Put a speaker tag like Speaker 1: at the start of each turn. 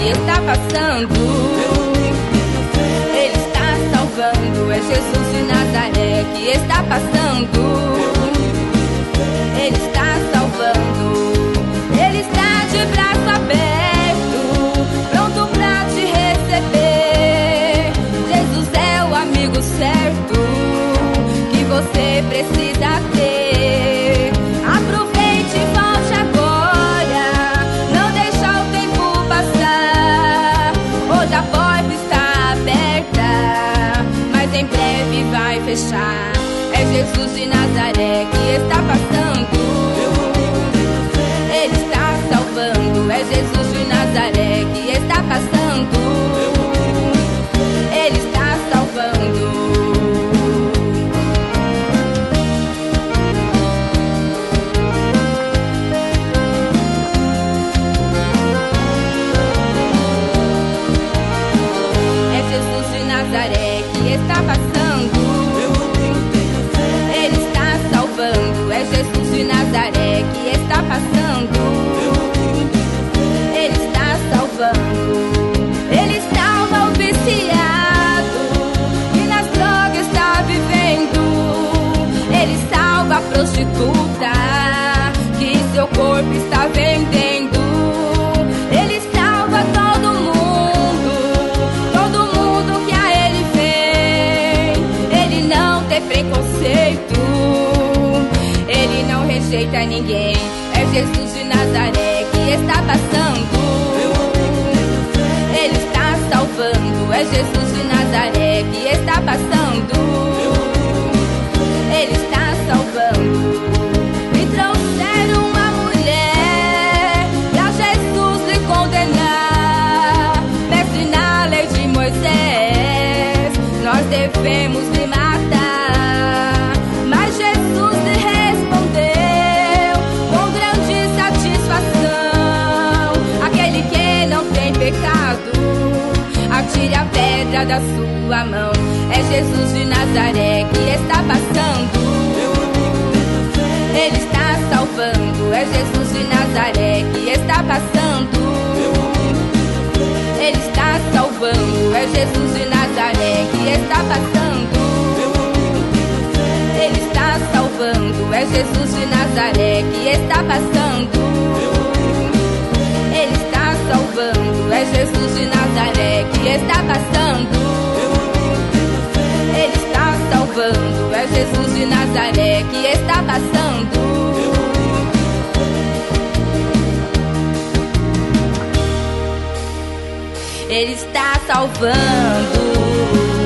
Speaker 1: Ele está passando, Ele está salvando. É Jesus de Nazaré que está passando, Ele está salvando. Ele está de braço aberto, pronto pra te receber. Jesus é o amigo certo que você precisa ter. fechar. É Jesus de Nazaré que está passando. Prostituta que seu corpo está vendendo. Ele salva todo mundo, todo mundo que a ele vem. Ele não tem preconceito, ele não rejeita ninguém. É Jesus de Nazaré que está passando. Salvando, é Jesus de Nazaré que está passando. Ele está salvando. Me trouxeram uma mulher pra Jesus lhe condenar. Mestre na lei de Moisés, nós devemos a pedra da sua mão. É Jesus de Nazaré que está passando. Ele está salvando, é Jesus de Nazaré que está passando. Ele está salvando, é Jesus de Nazaré que está passando. Ele está salvando, é Jesus de Nazaré que está passando. Ele está salvando, é Jesus de Nazaré que está passando. Ele está salvando, é Jesus de Nazaré que está passando. Ele está salvando.